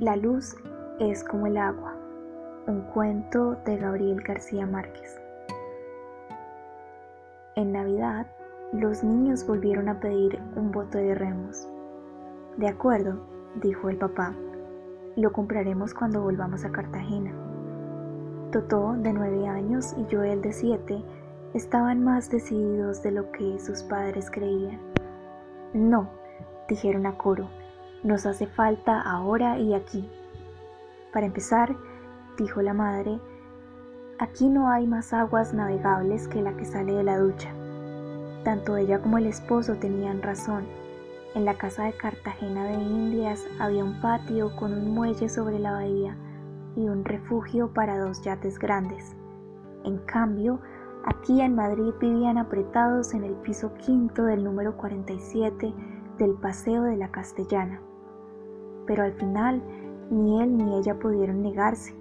La luz es como el agua, un cuento de Gabriel García Márquez. En Navidad, los niños volvieron a pedir un bote de remos. De acuerdo, dijo el papá, lo compraremos cuando volvamos a Cartagena. Totó, de nueve años, y Joel, de siete, estaban más decididos de lo que sus padres creían. No, dijeron a coro, nos hace falta ahora y aquí. Para empezar, dijo la madre, aquí no hay más aguas navegables que la que sale de la ducha. Tanto ella como el esposo tenían razón. En la casa de Cartagena de Indias había un patio con un muelle sobre la bahía y un refugio para dos yates grandes. En cambio, aquí en Madrid vivían apretados en el piso quinto del número 47 del Paseo de la Castellana pero al final ni él ni ella pudieron negarse,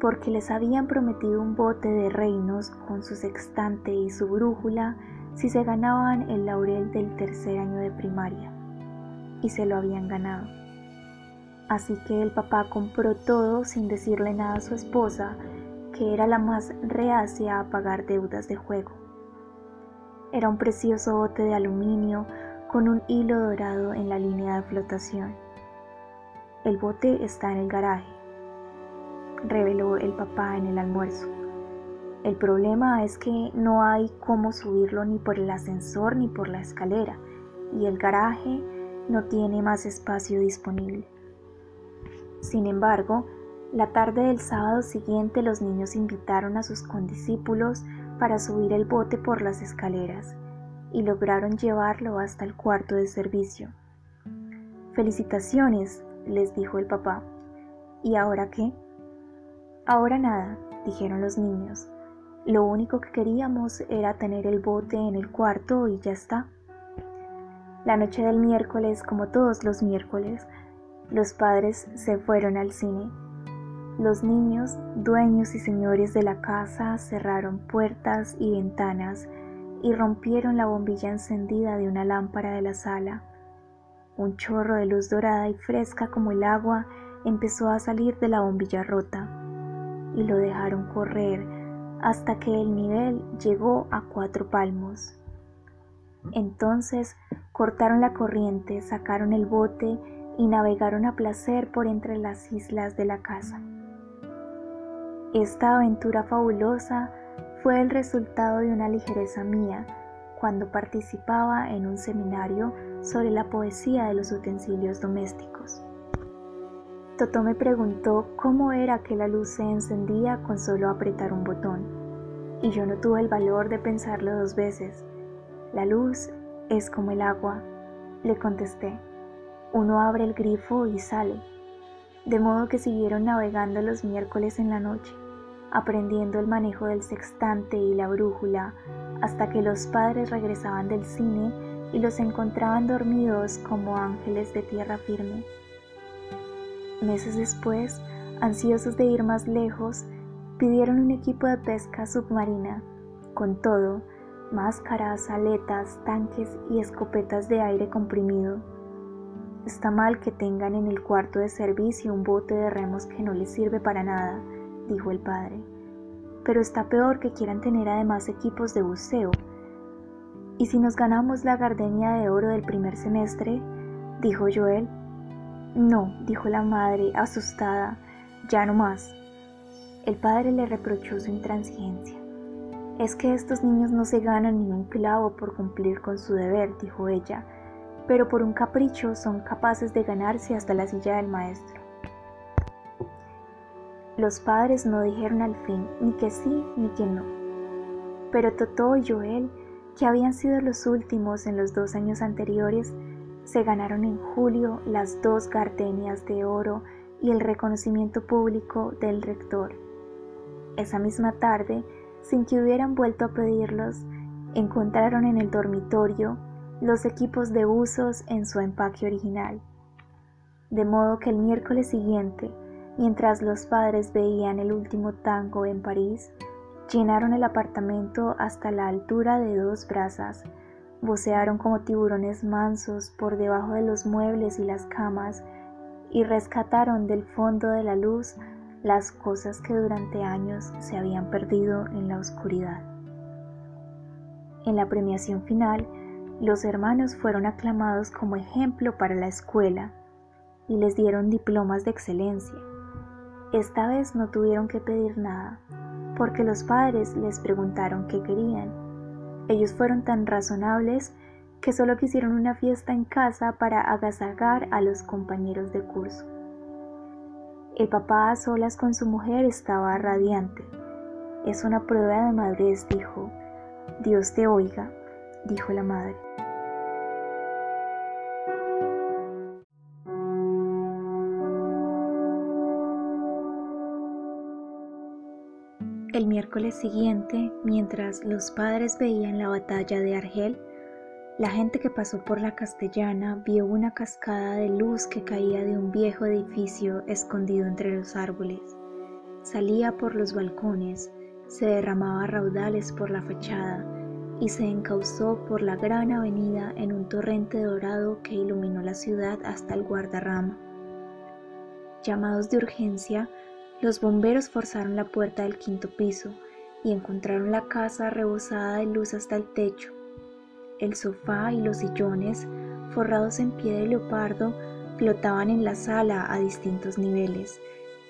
porque les habían prometido un bote de reinos con su sextante y su brújula si se ganaban el laurel del tercer año de primaria, y se lo habían ganado. Así que el papá compró todo sin decirle nada a su esposa, que era la más reacia a pagar deudas de juego. Era un precioso bote de aluminio con un hilo dorado en la línea de flotación el bote está en el garaje, reveló el papá en el almuerzo. El problema es que no hay cómo subirlo ni por el ascensor ni por la escalera, y el garaje no tiene más espacio disponible. Sin embargo, la tarde del sábado siguiente los niños invitaron a sus condiscípulos para subir el bote por las escaleras y lograron llevarlo hasta el cuarto de servicio. Felicitaciones, les dijo el papá. ¿Y ahora qué? Ahora nada, dijeron los niños. Lo único que queríamos era tener el bote en el cuarto y ya está. La noche del miércoles, como todos los miércoles, los padres se fueron al cine. Los niños, dueños y señores de la casa, cerraron puertas y ventanas y rompieron la bombilla encendida de una lámpara de la sala. Un chorro de luz dorada y fresca como el agua empezó a salir de la bombilla rota y lo dejaron correr hasta que el nivel llegó a cuatro palmos. Entonces cortaron la corriente, sacaron el bote y navegaron a placer por entre las islas de la casa. Esta aventura fabulosa fue el resultado de una ligereza mía cuando participaba en un seminario sobre la poesía de los utensilios domésticos. Totó me preguntó cómo era que la luz se encendía con solo apretar un botón, y yo no tuve el valor de pensarlo dos veces. La luz es como el agua, le contesté. Uno abre el grifo y sale. De modo que siguieron navegando los miércoles en la noche, aprendiendo el manejo del sextante y la brújula, hasta que los padres regresaban del cine y los encontraban dormidos como ángeles de tierra firme. Meses después, ansiosos de ir más lejos, pidieron un equipo de pesca submarina, con todo, máscaras, aletas, tanques y escopetas de aire comprimido. Está mal que tengan en el cuarto de servicio un bote de remos que no les sirve para nada, dijo el padre. Pero está peor que quieran tener además equipos de buceo ¿Y si nos ganamos la gardenia de oro del primer semestre? dijo Joel. No, dijo la madre, asustada, ya no más. El padre le reprochó su intransigencia. Es que estos niños no se ganan ni un clavo por cumplir con su deber, dijo ella, pero por un capricho son capaces de ganarse hasta la silla del maestro. Los padres no dijeron al fin ni que sí ni que no, pero Totó y Joel que habían sido los últimos en los dos años anteriores, se ganaron en julio las dos gardenias de oro y el reconocimiento público del rector. Esa misma tarde, sin que hubieran vuelto a pedirlos, encontraron en el dormitorio los equipos de usos en su empaque original. De modo que el miércoles siguiente, mientras los padres veían el último tango en París, Llenaron el apartamento hasta la altura de dos brazas, vocearon como tiburones mansos por debajo de los muebles y las camas y rescataron del fondo de la luz las cosas que durante años se habían perdido en la oscuridad. En la premiación final, los hermanos fueron aclamados como ejemplo para la escuela y les dieron diplomas de excelencia. Esta vez no tuvieron que pedir nada, porque los padres les preguntaron qué querían. Ellos fueron tan razonables que solo quisieron una fiesta en casa para agasagar a los compañeros de curso. El papá a solas con su mujer estaba radiante. Es una prueba de madurez, dijo. Dios te oiga, dijo la madre. El miércoles siguiente, mientras los padres veían la batalla de Argel, la gente que pasó por la castellana vio una cascada de luz que caía de un viejo edificio escondido entre los árboles. Salía por los balcones, se derramaba raudales por la fachada y se encauzó por la gran avenida en un torrente dorado que iluminó la ciudad hasta el guardarrama. Llamados de urgencia, los bomberos forzaron la puerta del quinto piso y encontraron la casa rebosada de luz hasta el techo. El sofá y los sillones, forrados en pie de leopardo, flotaban en la sala a distintos niveles,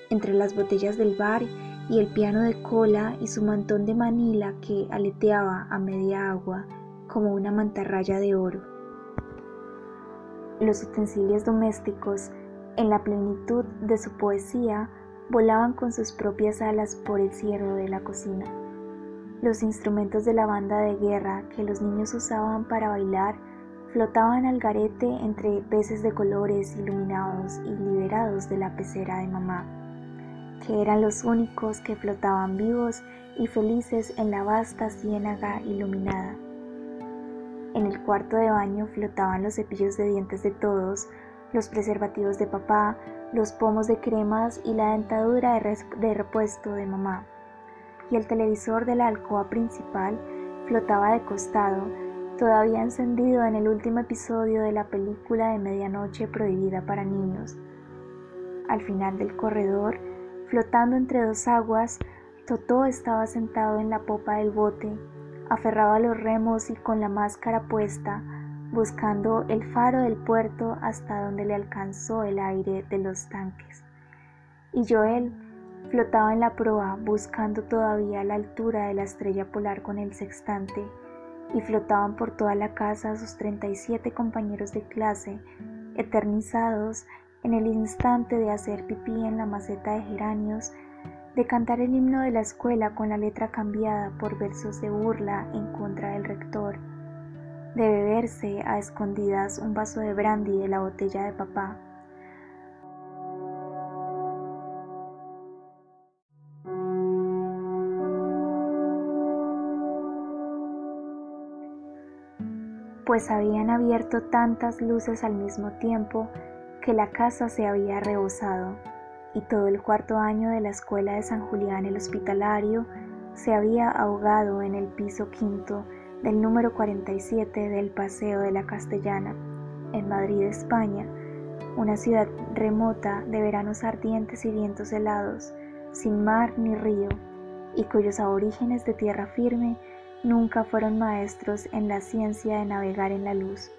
entre las botellas del bar y el piano de cola y su mantón de manila que aleteaba a media agua como una mantarraya de oro. Los utensilios domésticos, en la plenitud de su poesía, volaban con sus propias alas por el cielo de la cocina. Los instrumentos de la banda de guerra que los niños usaban para bailar flotaban al garete entre peces de colores iluminados y liberados de la pecera de mamá, que eran los únicos que flotaban vivos y felices en la vasta ciénaga iluminada. En el cuarto de baño flotaban los cepillos de dientes de todos, los preservativos de papá, los pomos de cremas y la dentadura de, repuesto de mamá. Y el televisor de la alcoba principal flotaba de costado, todavía encendido en el último episodio de la película de medianoche prohibida para niños. Al final del corredor, flotando entre dos aguas, Totó estaba sentado en la popa del bote, aferrado a los remos y con la máscara puesta, buscando el faro del puerto hasta donde le alcanzó el aire de los tanques. Y Joel flotaba en la proa buscando todavía la altura de la estrella polar con el sextante, y flotaban por toda la casa sus 37 compañeros de clase, eternizados en el instante de hacer pipí en la maceta de geranios, de cantar el himno de la escuela con la letra cambiada por versos de burla en contra del rector, de beberse a escondidas un vaso de brandy de la botella de papá. Pues habían abierto tantas luces al mismo tiempo que la casa se había rebosado y todo el cuarto año de la escuela de San Julián el Hospitalario se había ahogado en el piso quinto del número 47 del Paseo de la Castellana, en Madrid, España, una ciudad remota de veranos ardientes y vientos helados, sin mar ni río, y cuyos aborígenes de tierra firme nunca fueron maestros en la ciencia de navegar en la luz.